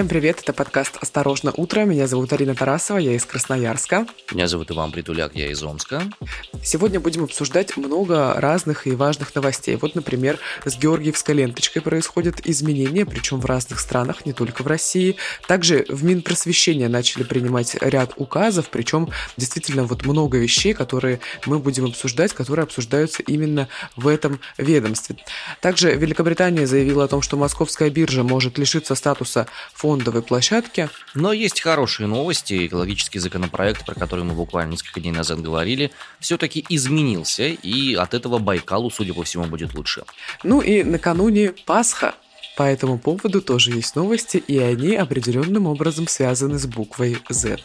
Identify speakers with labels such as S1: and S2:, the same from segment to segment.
S1: Всем привет, это подкаст «Осторожно, утро». Меня зовут Арина Тарасова, я из Красноярска.
S2: Меня зовут Иван Притуляк, я из Омска.
S1: Сегодня будем обсуждать много разных и важных новостей. Вот, например, с Георгиевской ленточкой происходят изменения, причем в разных странах, не только в России. Также в Минпросвещение начали принимать ряд указов, причем действительно вот много вещей, которые мы будем обсуждать, которые обсуждаются именно в этом ведомстве. Также Великобритания заявила о том, что московская биржа может лишиться статуса фондовой площадки.
S2: Но есть хорошие новости. Экологический законопроект, про который мы буквально несколько дней назад говорили, все-таки изменился, и от этого Байкалу, судя по всему, будет лучше.
S1: Ну и накануне Пасха. По этому поводу тоже есть новости, и они определенным образом связаны с буквой Z.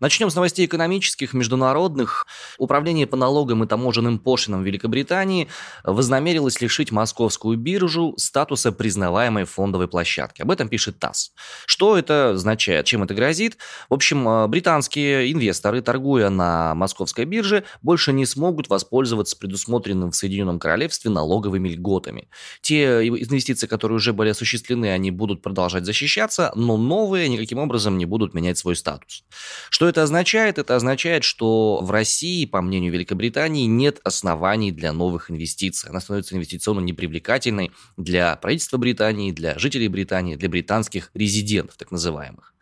S2: Начнем с новостей экономических, международных. Управление по налогам и таможенным пошлинам Великобритании вознамерилось лишить московскую биржу статуса признаваемой фондовой площадки. Об этом пишет ТАСС. Что это означает? Чем это грозит? В общем, э, британские инвесторы, торгуя на московской бирже, больше не смогут воспользоваться предусмотренным в Соединенном Королевстве налоговыми льготами. Те инвестиции, которые уже были осуществлены, они будут продолжать защищаться, но новые никаким образом не будут менять свой статус. Что это это означает? Это означает, что в России, по мнению Великобритании, нет оснований для новых инвестиций. Она становится инвестиционно непривлекательной для правительства Британии, для жителей Британии, для британских резидентов, так называемых.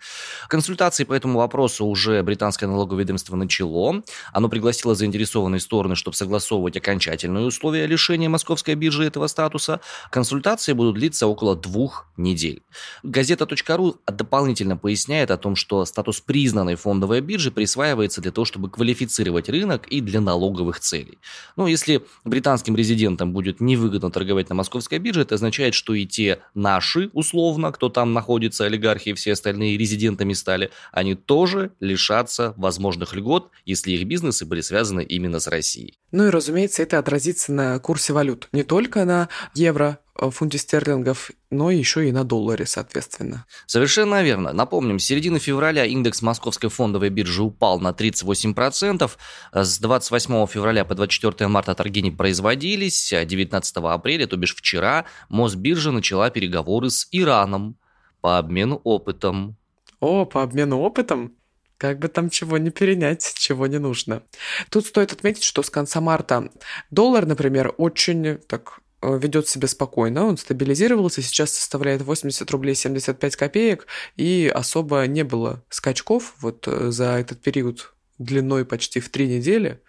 S2: Консультации по этому вопросу уже британское налоговое ведомство начало. Оно пригласило заинтересованные стороны, чтобы согласовывать окончательные условия лишения московской биржи этого статуса. Консультации будут длиться около двух недель. Газета.ру дополнительно поясняет о том, что статус признанной фондовой биржи присваивается для того, чтобы квалифицировать рынок и для налоговых целей. Но если британским резидентам будет невыгодно торговать на московской бирже, это означает, что и те наши, условно, кто там находится, олигархи и все остальные резидентами стали, они тоже лишатся возможных льгот, если их бизнесы были связаны именно с Россией.
S1: Ну и, разумеется, это отразится на курсе валют. Не только на евро, в фунте стерлингов, но еще и на долларе, соответственно.
S2: Совершенно верно. Напомним, с середины февраля индекс Московской фондовой биржи упал на 38%. С 28 февраля по 24 марта торги не производились. 19 апреля, то бишь вчера, Мосбиржа начала переговоры с Ираном по обмену опытом.
S1: О, по обмену опытом? Как бы там чего не перенять, чего не нужно. Тут стоит отметить, что с конца марта доллар, например, очень так э, ведет себя спокойно, он стабилизировался, сейчас составляет 80 рублей 75 копеек, и особо не было скачков вот э, за этот период длиной почти в три недели.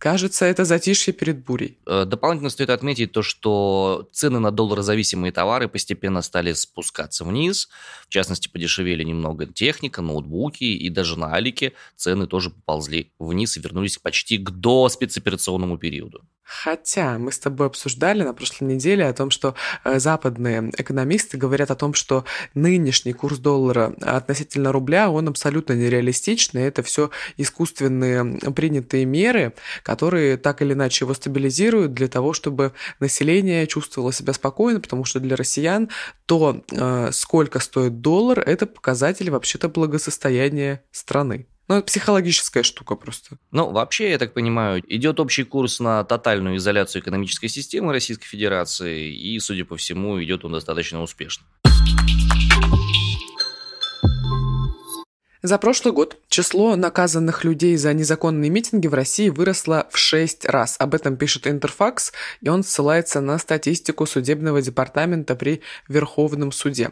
S1: Кажется, это затишье перед бурей.
S2: Э, дополнительно стоит отметить то, что цены на долларозависимые товары постепенно стали спускаться вниз. В частности, подешевели немного техника, ноутбуки и даже на Алике цены тоже поползли вниз и вернулись почти к до спецоперационному периоду.
S1: Хотя мы с тобой обсуждали на прошлой неделе о том, что э, западные экономисты говорят о том, что нынешний курс доллара относительно рубля, он абсолютно нереалистичный. Это все искусственные принятые меры, которые так или иначе его стабилизируют для того, чтобы население чувствовало себя спокойно, потому что для россиян то, э, сколько стоит доллар, это показатель вообще-то благосостояния страны. Ну, это психологическая штука просто.
S2: Ну, вообще, я так понимаю, идет общий курс на тотальную изоляцию экономической системы Российской Федерации, и, судя по всему, идет он достаточно успешно.
S1: За прошлый год число наказанных людей за незаконные митинги в России выросло в 6 раз. Об этом пишет Интерфакс, и он ссылается на статистику судебного департамента при Верховном суде.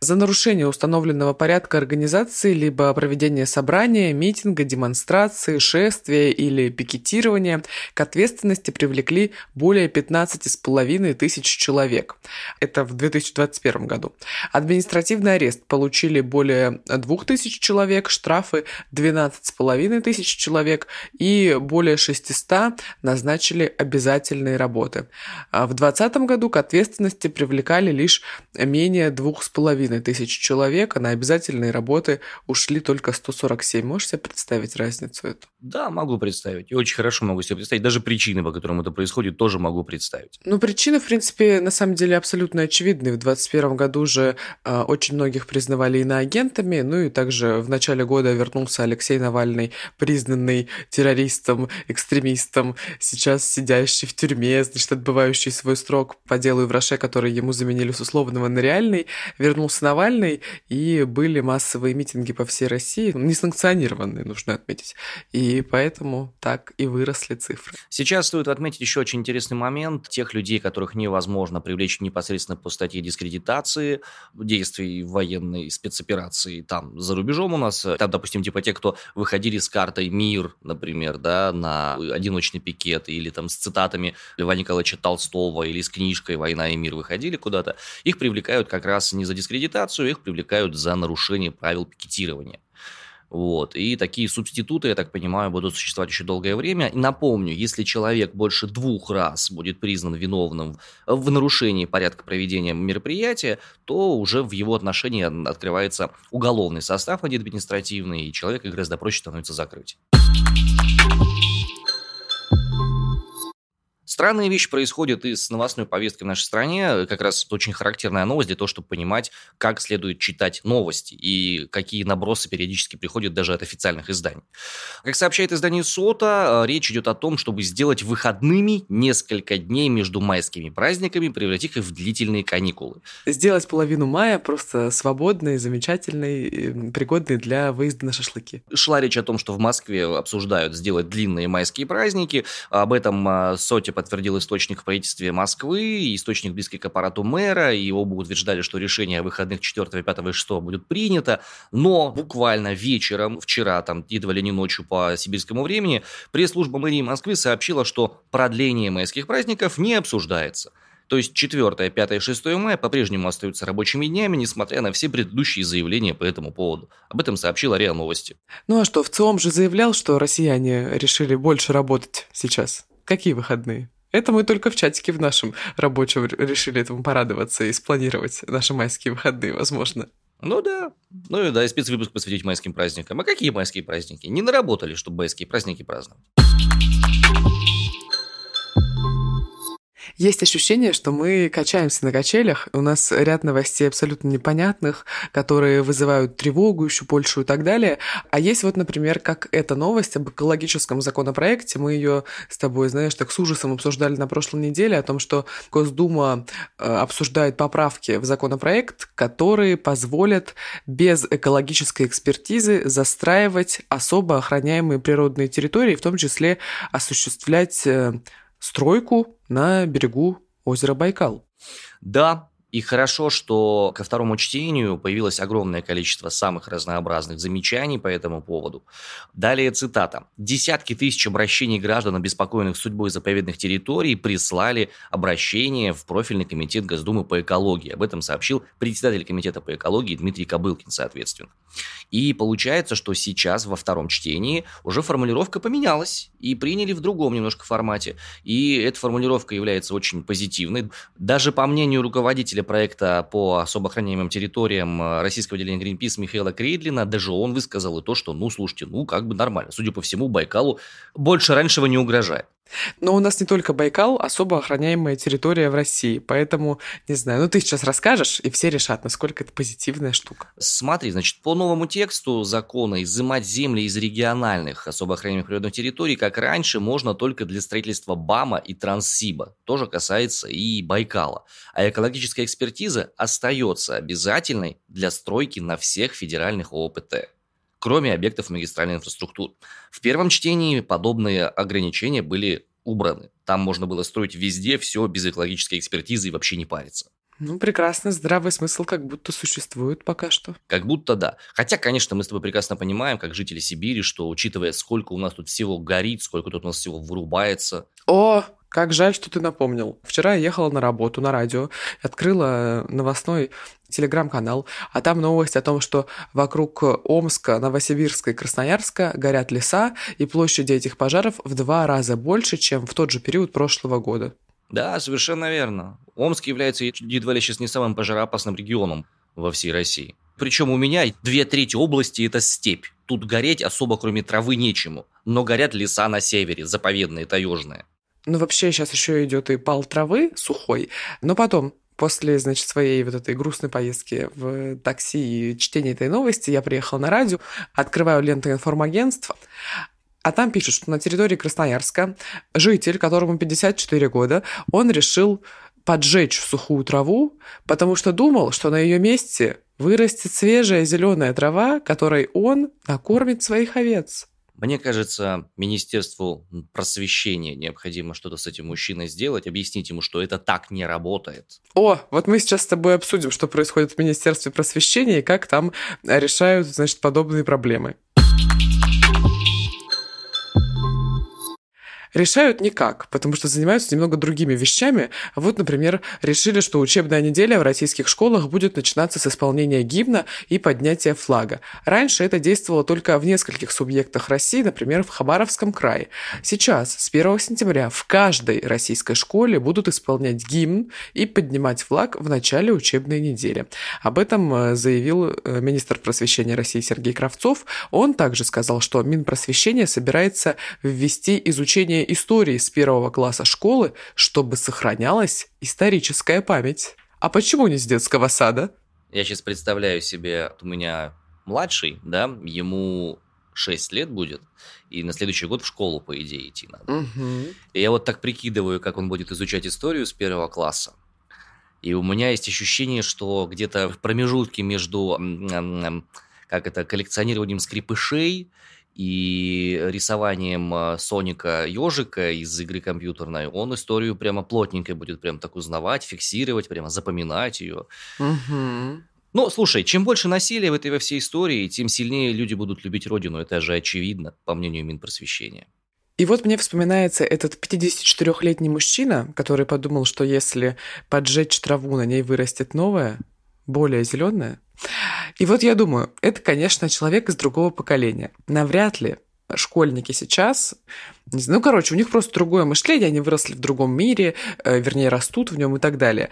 S1: За нарушение установленного порядка организации либо проведение собрания, митинга, демонстрации, шествия или пикетирования к ответственности привлекли более 15,5 тысяч человек. Это в 2021 году. Административный арест получили более 2 тысяч человек человек, штрафы 12,5 тысяч человек и более 600 назначили обязательные работы. А в 2020 году к ответственности привлекали лишь менее 2,5 тысяч человек, а на обязательные работы ушли только 147. Можешь себе представить разницу эту?
S2: Да, могу представить. И очень хорошо могу себе представить. Даже причины, по которым это происходит, тоже могу представить.
S1: Ну, причины, в принципе, на самом деле абсолютно очевидны. В 2021 году же э, очень многих признавали иноагентами, ну и также в начале года вернулся Алексей Навальный, признанный террористом, экстремистом, сейчас сидящий в тюрьме, значит, отбывающий свой срок по делу Ивраше, который ему заменили с условного на реальный. Вернулся Навальный, и были массовые митинги по всей России, несанкционированные, нужно отметить. И поэтому так и выросли цифры.
S2: Сейчас стоит отметить еще очень интересный момент. Тех людей, которых невозможно привлечь непосредственно по статье дискредитации действий военной спецоперации там за рубежом у нас. Там, допустим, типа те, кто выходили с картой «Мир», например, да, на одиночный пикет, или там с цитатами Льва Николаевича Толстого, или с книжкой «Война и мир» выходили куда-то, их привлекают как раз не за дискредитацию, их привлекают за нарушение правил пикетирования. Вот. И такие субституты, я так понимаю, будут существовать еще долгое время. И напомню, если человек больше двух раз будет признан виновным в нарушении порядка проведения мероприятия, то уже в его отношении открывается уголовный состав административный, и человека гораздо проще становится закрыть. Странные вещи происходят и с новостной повесткой в нашей стране. Как раз очень характерная новость для того, чтобы понимать, как следует читать новости и какие набросы периодически приходят даже от официальных изданий. Как сообщает издание СОТа, речь идет о том, чтобы сделать выходными несколько дней между майскими праздниками, превратив их в длительные каникулы.
S1: Сделать половину мая просто свободной, замечательной, пригодной для выезда на шашлыки.
S2: Шла речь о том, что в Москве обсуждают сделать длинные майские праздники. Об этом а, СОТе подтвердил источник в правительстве Москвы, источник близкий к аппарату мэра, и оба утверждали, что решение о выходных 4, 5 и 6 будет принято, но буквально вечером, вчера, там, едва ли не ночью по сибирскому времени, пресс-служба мэрии Москвы сообщила, что продление майских праздников не обсуждается. То есть 4, 5 и 6 мая по-прежнему остаются рабочими днями, несмотря на все предыдущие заявления по этому поводу. Об этом сообщила РИА Новости.
S1: Ну а что, в ЦИОМ же заявлял, что россияне решили больше работать сейчас. Какие выходные? Это мы только в чатике в нашем рабочем решили этому порадоваться и спланировать наши майские выходные, возможно.
S2: Ну да. Ну и да, и спецвыпуск посвятить майским праздникам. А какие майские праздники? Не наработали, чтобы майские праздники праздновать.
S1: Есть ощущение, что мы качаемся на качелях. У нас ряд новостей абсолютно непонятных, которые вызывают тревогу еще большую и так далее. А есть вот, например, как эта новость об экологическом законопроекте. Мы ее с тобой, знаешь, так с ужасом обсуждали на прошлой неделе о том, что Госдума э, обсуждает поправки в законопроект, которые позволят без экологической экспертизы застраивать особо охраняемые природные территории, в том числе осуществлять э, стройку на берегу озера Байкал.
S2: Да, и хорошо, что ко второму чтению появилось огромное количество самых разнообразных замечаний по этому поводу. Далее цитата. «Десятки тысяч обращений граждан, обеспокоенных судьбой заповедных территорий, прислали обращение в профильный комитет Госдумы по экологии». Об этом сообщил председатель комитета по экологии Дмитрий Кобылкин, соответственно. И получается, что сейчас во втором чтении уже формулировка поменялась и приняли в другом немножко формате. И эта формулировка является очень позитивной. Даже по мнению руководителя проекта по особо охраняемым территориям э, российского отделения Greenpeace Михаила Крейдлина, даже он высказал и то, что, ну, слушайте, ну, как бы нормально. Судя по всему, Байкалу больше раньшего не угрожает.
S1: Но у нас не только Байкал, особо охраняемая территория в России. Поэтому, не знаю, ну ты сейчас расскажешь, и все решат, насколько это позитивная штука.
S2: Смотри, значит, по новому тексту закона изымать земли из региональных особо охраняемых природных территорий, как раньше, можно только для строительства БАМа и Транссиба. Тоже касается и Байкала. А экологическая экспертиза остается обязательной для стройки на всех федеральных ООПТ кроме объектов магистральной инфраструктуры. В первом чтении подобные ограничения были убраны. Там можно было строить везде все без экологической экспертизы и вообще не париться.
S1: Ну, прекрасно, здравый смысл как будто существует пока что.
S2: Как будто да. Хотя, конечно, мы с тобой прекрасно понимаем, как жители Сибири, что учитывая, сколько у нас тут всего горит, сколько тут у нас всего вырубается.
S1: О, как жаль, что ты напомнил. Вчера я ехала на работу на радио, открыла новостной телеграм-канал, а там новость о том, что вокруг Омска, Новосибирска и Красноярска горят леса, и площади этих пожаров в два раза больше, чем в тот же период прошлого года.
S2: Да, совершенно верно. Омск является едва ли сейчас не самым пожароопасным регионом во всей России. Причем у меня две трети области – это степь. Тут гореть особо кроме травы нечему. Но горят леса на севере, заповедные, таежные.
S1: Ну, вообще сейчас еще идет и пал травы сухой. Но потом, После, значит, своей вот этой грустной поездки в такси и чтения этой новости я приехала на радио, открываю ленту информагентства, а там пишут, что на территории Красноярска житель, которому 54 года, он решил поджечь сухую траву, потому что думал, что на ее месте вырастет свежая зеленая трава, которой он накормит своих овец.
S2: Мне кажется, Министерству просвещения необходимо что-то с этим мужчиной сделать, объяснить ему, что это так не работает.
S1: О, вот мы сейчас с тобой обсудим, что происходит в Министерстве просвещения и как там решают, значит, подобные проблемы. Решают никак, потому что занимаются немного другими вещами. Вот, например, решили, что учебная неделя в российских школах будет начинаться с исполнения гимна и поднятия флага. Раньше это действовало только в нескольких субъектах России, например, в Хабаровском крае. Сейчас, с 1 сентября, в каждой российской школе будут исполнять гимн и поднимать флаг в начале учебной недели. Об этом э, заявил э, министр просвещения России Сергей Кравцов. Он также сказал, что Минпросвещение собирается ввести изучение истории с первого класса школы, чтобы сохранялась историческая память. А почему не с детского сада?
S2: Я сейчас представляю себе, у меня младший, да, ему 6 лет будет, и на следующий год в школу, по идее, идти надо. Угу. И я вот так прикидываю, как он будет изучать историю с первого класса. И у меня есть ощущение, что где-то в промежутке между как это, коллекционированием скрипышей и рисованием а, Соника ежика из игры компьютерной, он историю прямо плотненько будет прям так узнавать, фиксировать, прямо запоминать ее. Угу. Ну, слушай, чем больше насилия в этой во всей истории, тем сильнее люди будут любить родину. Это же очевидно, по мнению Минпросвещения.
S1: И вот мне вспоминается этот 54-летний мужчина, который подумал, что если поджечь траву, на ней вырастет новая, более зеленая. И вот я думаю, это, конечно, человек из другого поколения. Навряд ли школьники сейчас, не знаю, ну, короче, у них просто другое мышление, они выросли в другом мире, э, вернее, растут в нем и так далее.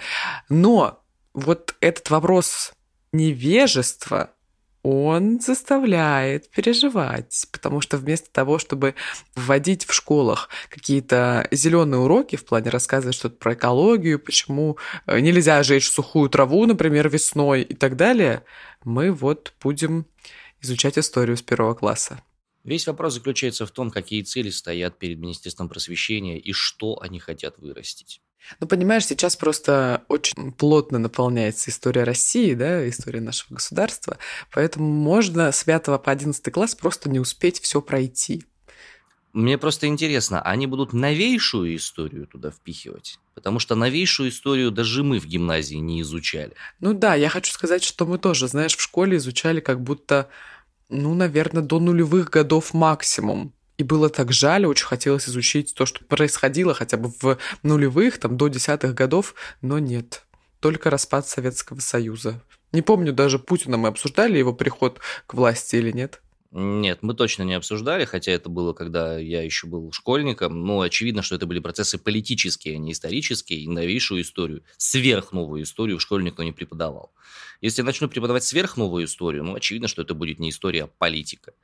S1: Но вот этот вопрос невежества, он заставляет переживать, потому что вместо того, чтобы вводить в школах какие-то зеленые уроки в плане рассказывать что-то про экологию, почему э, нельзя жечь сухую траву, например, весной и так далее, мы вот будем изучать историю с первого класса.
S2: Весь вопрос заключается в том, какие цели стоят перед Министерством просвещения и что они хотят вырастить.
S1: Ну, понимаешь, сейчас просто очень плотно наполняется история России, да, история нашего государства, поэтому можно с 5 по 11 класс просто не успеть все пройти.
S2: Мне просто интересно, они будут новейшую историю туда впихивать? Потому что новейшую историю даже мы в гимназии не изучали.
S1: Ну да, я хочу сказать, что мы тоже, знаешь, в школе изучали как будто, ну, наверное, до нулевых годов максимум. И было так жаль, очень хотелось изучить то, что происходило хотя бы в нулевых, там, до десятых годов, но нет. Только распад Советского Союза. Не помню, даже Путина мы обсуждали его приход к власти или нет.
S2: Нет, мы точно не обсуждали, хотя это было, когда я еще был школьником. Но очевидно, что это были процессы политические, а не исторические. И новейшую историю, сверхновую историю школе никто не преподавал. Если я начну преподавать сверхновую историю, ну, очевидно, что это будет не история, а политика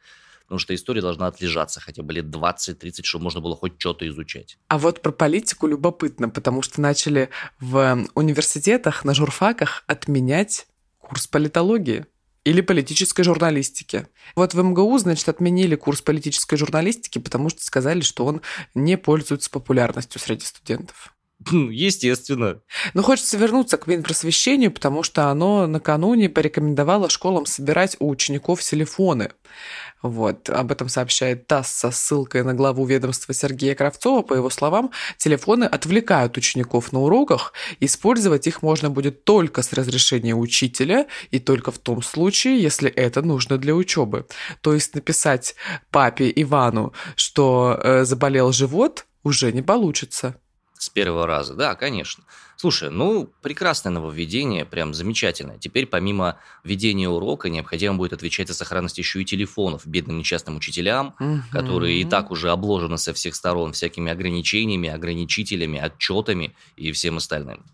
S2: потому что история должна отлежаться хотя бы лет 20-30, чтобы можно было хоть что-то изучать.
S1: А вот про политику любопытно, потому что начали в университетах, на журфаках отменять курс политологии или политической журналистики. Вот в МГУ, значит, отменили курс политической журналистики, потому что сказали, что он не пользуется популярностью среди студентов.
S2: Естественно.
S1: Но хочется вернуться к Минпросвещению, потому что оно накануне порекомендовало школам собирать у учеников телефоны. Вот, об этом сообщает ТАСС со ссылкой на главу ведомства Сергея Кравцова. По его словам, телефоны отвлекают учеников на уроках. Использовать их можно будет только с разрешения учителя и только в том случае, если это нужно для учебы. То есть написать папе Ивану, что э, заболел живот, уже не получится.
S2: С первого раза, да, конечно. Слушай, ну, прекрасное нововведение, прям замечательное. Теперь помимо ведения урока необходимо будет отвечать за сохранность еще и телефонов бедным несчастным учителям, угу. которые и так уже обложены со всех сторон всякими ограничениями, ограничителями, отчетами и всем остальным.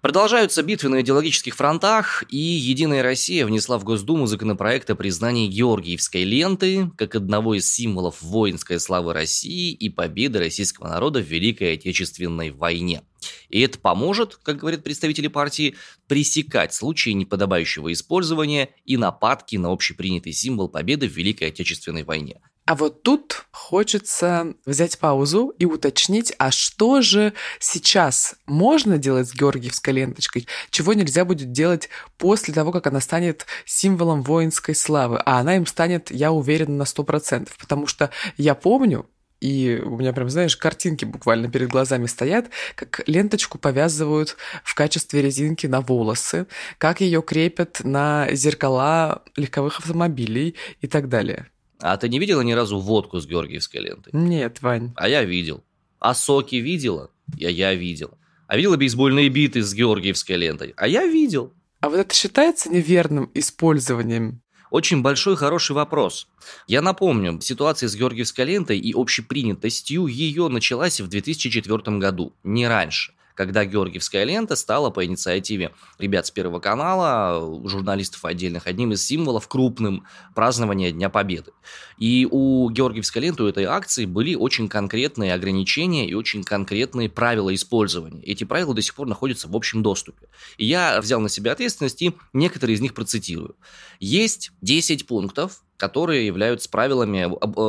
S2: Продолжаются битвы на идеологических фронтах, и «Единая Россия» внесла в Госдуму законопроект о признании Георгиевской ленты как одного из символов воинской славы России и победы российского народа в Великой Отечественной войне. И это поможет, как говорят представители партии, пресекать случаи неподобающего использования и нападки на общепринятый символ победы в Великой Отечественной войне.
S1: А вот тут хочется взять паузу и уточнить, а что же сейчас можно делать с георгиевской ленточкой, чего нельзя будет делать после того, как она станет символом воинской славы, а она им станет, я уверена, на 100%, потому что я помню, и у меня прям, знаешь, картинки буквально перед глазами стоят, как ленточку повязывают в качестве резинки на волосы, как ее крепят на зеркала легковых автомобилей и так далее.
S2: А ты не видела ни разу водку с георгиевской лентой?
S1: Нет, Вань.
S2: А я видел. А соки видела? Я, я видел. А видела бейсбольные биты с георгиевской лентой? А я видел.
S1: А вот это считается неверным использованием?
S2: Очень большой хороший вопрос. Я напомню, ситуация с Георгиевской лентой и общепринятостью ее началась в 2004 году, не раньше когда Георгиевская лента стала по инициативе ребят с Первого канала, журналистов отдельных, одним из символов крупным празднования Дня Победы. И у Георгиевской ленты, у этой акции были очень конкретные ограничения и очень конкретные правила использования. Эти правила до сих пор находятся в общем доступе. И я взял на себя ответственность и некоторые из них процитирую. Есть 10 пунктов, которые являются правилами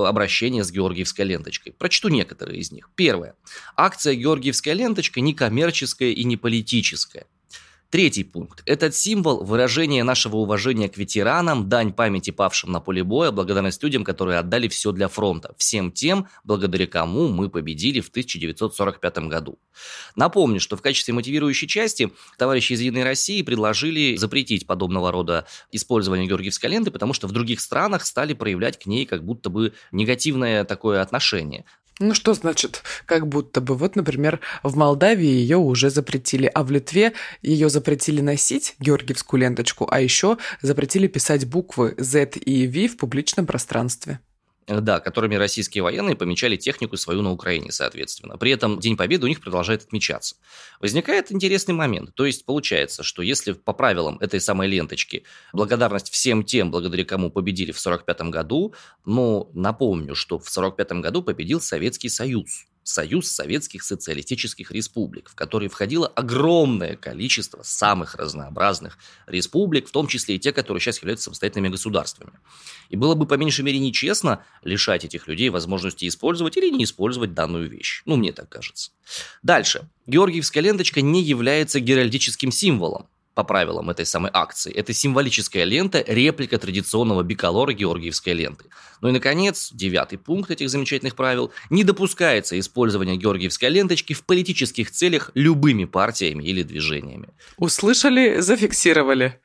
S2: обращения с георгиевской ленточкой. Прочту некоторые из них. Первое. Акция «Георгиевская ленточка» не коммерческая и не политическая. Третий пункт. Этот символ – выражение нашего уважения к ветеранам, дань памяти павшим на поле боя, благодарность людям, которые отдали все для фронта, всем тем, благодаря кому мы победили в 1945 году. Напомню, что в качестве мотивирующей части товарищи из «Единой России» предложили запретить подобного рода использование георгиевской ленты, потому что в других странах стали проявлять к ней как будто бы негативное такое отношение.
S1: Ну что значит, как будто бы? Вот, например, в Молдавии ее уже запретили, а в Литве ее запретили носить, георгиевскую ленточку, а еще запретили писать буквы Z и V в публичном пространстве.
S2: Да, которыми российские военные помечали технику свою на Украине, соответственно. При этом День Победы у них продолжает отмечаться. Возникает интересный момент. То есть получается, что если по правилам этой самой ленточки благодарность всем тем, благодаря кому победили в 1945 году, но напомню, что в 1945 году победил Советский Союз. Союз Советских Социалистических Республик, в который входило огромное количество самых разнообразных республик, в том числе и те, которые сейчас являются самостоятельными государствами. И было бы по меньшей мере нечестно лишать этих людей возможности использовать или не использовать данную вещь. Ну, мне так кажется. Дальше. Георгиевская ленточка не является геральдическим символом по правилам этой самой акции. Это символическая лента, реплика традиционного биколора георгиевской ленты. Ну и, наконец, девятый пункт этих замечательных правил. Не допускается использование георгиевской ленточки в политических целях любыми партиями или движениями.
S1: Услышали, зафиксировали.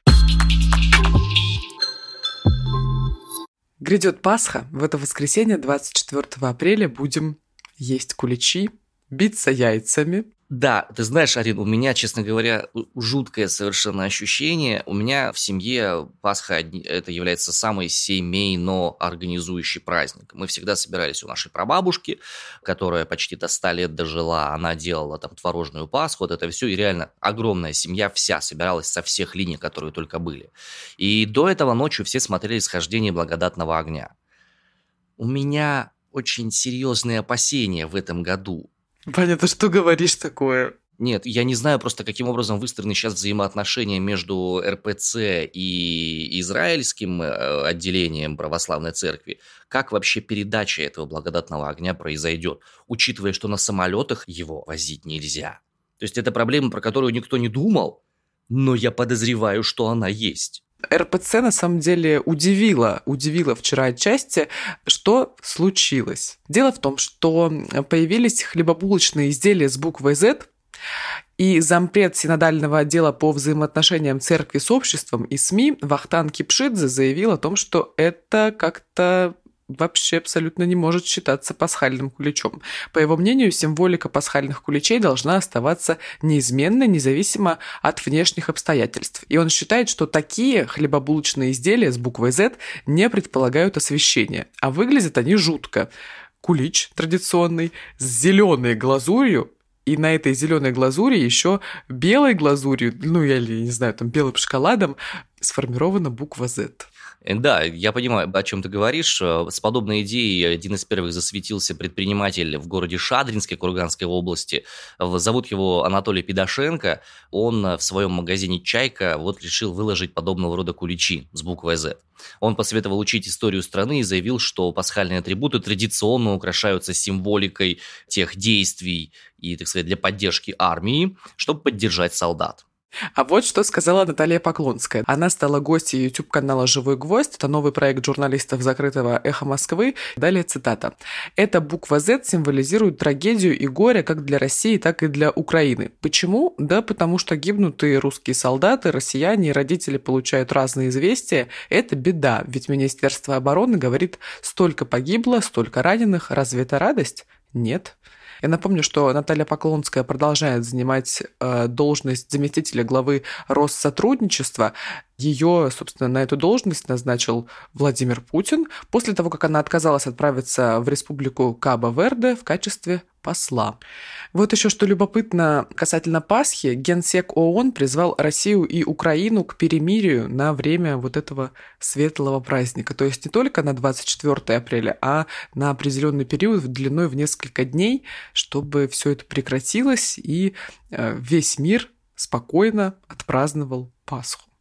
S1: Грядет Пасха. В это воскресенье, 24 апреля, будем есть куличи, биться яйцами,
S2: да, ты знаешь, Арин, у меня, честно говоря, жуткое совершенно ощущение. У меня в семье Пасха это является самый семейно организующий праздник. Мы всегда собирались у нашей прабабушки, которая почти до 100 лет дожила. Она делала там творожную Пасху, вот это все. И реально огромная семья вся собиралась со всех линий, которые только были. И до этого ночью все смотрели «Схождение благодатного огня». У меня очень серьезные опасения в этом году
S1: Ты что говоришь такое?
S2: Нет, я не знаю просто, каким образом выстроены сейчас взаимоотношения между РПЦ и израильским э, отделением православной церкви. Как вообще передача этого благодатного огня произойдет, учитывая, что на самолетах его возить нельзя. То есть это проблема, про которую никто не думал, но я подозреваю, что она есть.
S1: РПЦ на самом деле удивила, удивила вчера отчасти, что случилось. Дело в том, что появились хлебобулочные изделия с буквой Z, и зампред синодального отдела по взаимоотношениям церкви с обществом и СМИ Вахтан Кипшидзе заявил о том, что это как-то вообще абсолютно не может считаться пасхальным куличом. По его мнению, символика пасхальных куличей должна оставаться неизменной, независимо от внешних обстоятельств. И он считает, что такие хлебобулочные изделия с буквой Z не предполагают освещения, а выглядят они жутко. Кулич традиционный с зеленой глазурью И на этой зеленой глазури еще белой глазурью, ну или, не знаю, там белым шоколадом сформирована буква Z.
S2: Э, да, я понимаю, о чем ты говоришь. Э, с подобной идеей один из первых засветился предприниматель в городе Шадринске Курганской области. Зовут его Анатолий Пидошенко. Он э, в своем магазине «Чайка» вот решил выложить подобного рода куличи с буквой «З». Он посоветовал учить историю страны и заявил, что пасхальные атрибуты традиционно украшаются символикой тех действий и, так сказать, для поддержки армии, чтобы поддержать солдат.
S1: А вот что сказала Наталья Поклонская. Она стала гостьей YouTube-канала «Живой гвоздь». Это новый проект журналистов закрытого «Эхо Москвы». Далее цитата. «Эта буква Z символизирует трагедию и горе как для России, так и для Украины. Почему? Да потому что гибнут русские солдаты, россияне и родители получают разные известия. Это беда, ведь Министерство обороны говорит, столько погибло, столько раненых. Разве это радость? Нет. Я напомню, что Наталья Поклонская продолжает занимать э, должность заместителя главы Россотрудничества. Ее, собственно, на эту должность назначил Владимир Путин после того, как она отказалась отправиться в республику Кабо-Верде в качестве посла. Вот еще что любопытно касательно Пасхи. Генсек ООН призвал Россию и Украину к перемирию на время вот этого светлого праздника. То есть не только на 24 апреля, а на определенный период длиной в несколько дней, чтобы все это прекратилось и э, весь мир спокойно отпраздновал Пасху.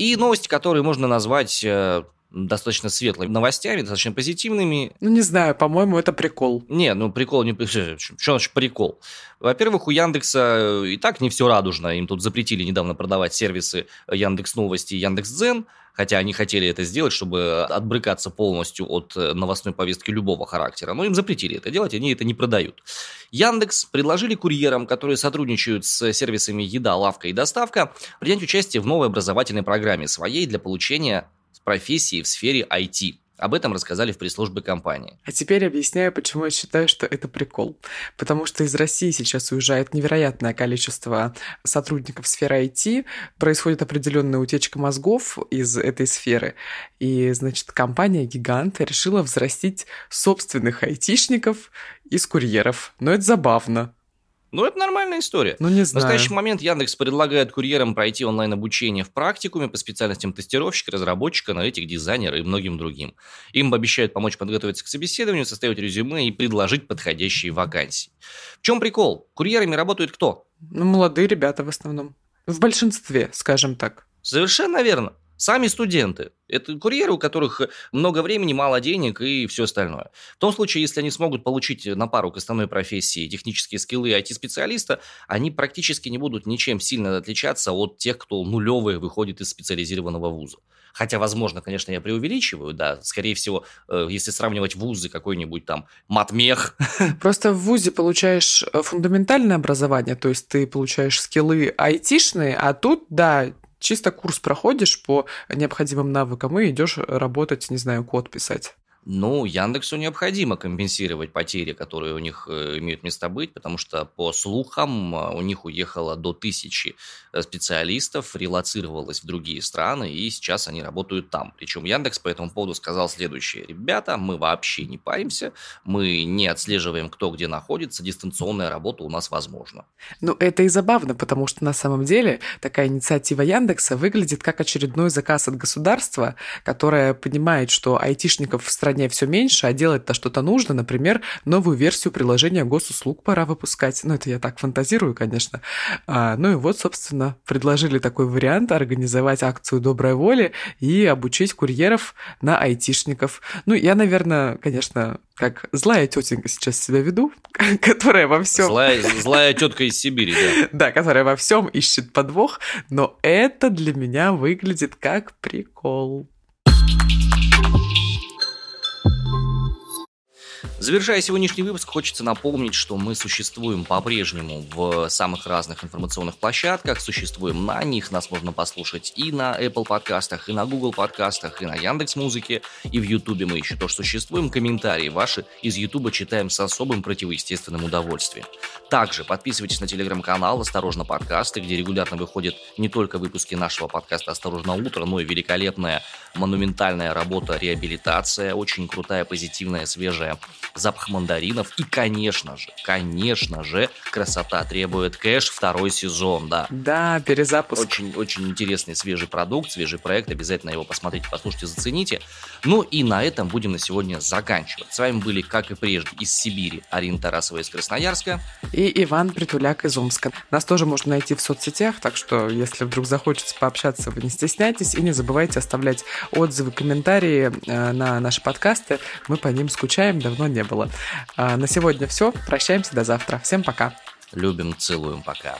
S2: И новости, которые можно назвать э, достаточно светлыми новостями, достаточно позитивными.
S1: Ну, не знаю, по-моему, это прикол.
S2: Не, ну прикол не... Что значит прикол? Во-первых, у Яндекса и так не все радужно. Им тут запретили недавно продавать сервисы Яндекс Новости и Яндекс Дзен хотя они хотели это сделать, чтобы отбрыкаться полностью от э, новостной повестки любого характера. Но им запретили это делать, они это не продают. Яндекс предложили курьерам, которые сотрудничают с сервисами «Еда», «Лавка» и «Доставка», принять участие в новой образовательной программе своей для получения профессии в сфере IT. Об этом рассказали в пресс-службе компании.
S1: А теперь объясняю, почему я считаю, что это прикол. Потому что из России сейчас уезжает невероятное количество сотрудников сферы IT, происходит определенная утечка мозгов из этой сферы, и, значит, компания-гигант решила взрастить собственных айтишников из курьеров. Но это забавно.
S2: Ну, это нормальная история.
S1: Ну, не знаю.
S2: В настоящий момент Яндекс предлагает курьерам пройти онлайн-обучение в практикуме по специальностям тестировщика, разработчика, аналитик, дизайнера и многим другим. Им обещают помочь подготовиться к собеседованию, составить резюме и предложить подходящие вакансии. В чем прикол? Курьерами работают кто?
S1: Ну, молодые ребята в основном. В большинстве, скажем так.
S2: Совершенно верно. Сами студенты. Это курьеры, у которых много времени, мало денег и все остальное. В том случае, если они смогут получить на пару к основной профессии технические скиллы IT-специалиста, они практически не будут ничем сильно отличаться от тех, кто нулевые выходит из специализированного вуза. Хотя, возможно, конечно, я преувеличиваю, да, скорее всего, э, если сравнивать вузы, какой-нибудь там матмех.
S1: Просто в вузе получаешь э, фундаментальное образование, то есть ты получаешь скиллы айтишные, а тут, да, чисто курс проходишь по необходимым навыкам и идешь работать, не знаю, код писать.
S2: Ну, Яндексу необходимо компенсировать потери, которые у них э, имеют место быть, потому что, по слухам, э, у них уехало до тысячи э, специалистов, релацировалось в другие страны, и сейчас они работают там. Причем Яндекс по этому поводу сказал следующее. Ребята, мы вообще не паримся, мы не отслеживаем, кто где находится, дистанционная работа у нас возможна.
S1: Ну, это и забавно, потому что на самом деле такая инициатива Яндекса выглядит как очередной заказ от государства, которое понимает, что айтишников в стране стране все меньше, а делать-то что-то нужно. Например, новую версию приложения госуслуг пора выпускать. Ну, это я так фантазирую, конечно. А, ну и вот, собственно, предложили такой вариант организовать акцию доброй воли и обучить курьеров на айтишников. Ну, я, наверное, конечно, как злая тетенька сейчас себя веду, которая во всем...
S2: Злая, злая тетка из Сибири, да.
S1: Да, которая во всем ищет подвох, но это для меня выглядит как прикол.
S2: Завершая сегодняшний выпуск, хочется напомнить, что мы существуем по-прежнему в самых разных информационных площадках, существуем на них, нас можно послушать и на Apple подкастах, и на Google подкастах, и на Яндекс Музыке, и в Ютубе мы еще тоже существуем. Комментарии ваши из Ютуба читаем с особым противоестественным удовольствием. Также подписывайтесь на телеграм-канал «Осторожно подкасты», где регулярно выходят не только выпуски нашего подкаста «Осторожно утро», но и великолепная монументальная работа «Реабилитация», очень крутая, позитивная, свежая запах мандаринов и, конечно же, конечно же, красота требует кэш второй сезон, да.
S1: Да, перезапуск.
S2: Очень, очень интересный свежий продукт, свежий проект, обязательно его посмотрите, послушайте, зацените. Ну и на этом будем на сегодня заканчивать. С вами были, как и прежде, из Сибири Арина Тарасова из Красноярска.
S1: И Иван Притуляк из Омска. Нас тоже можно найти в соцсетях, так что если вдруг захочется пообщаться, вы не стесняйтесь и не забывайте оставлять отзывы, комментарии э, на наши подкасты. Мы по ним скучаем, давно не было. А, на сегодня все. Прощаемся до завтра. Всем пока.
S2: Любим, целуем, пока.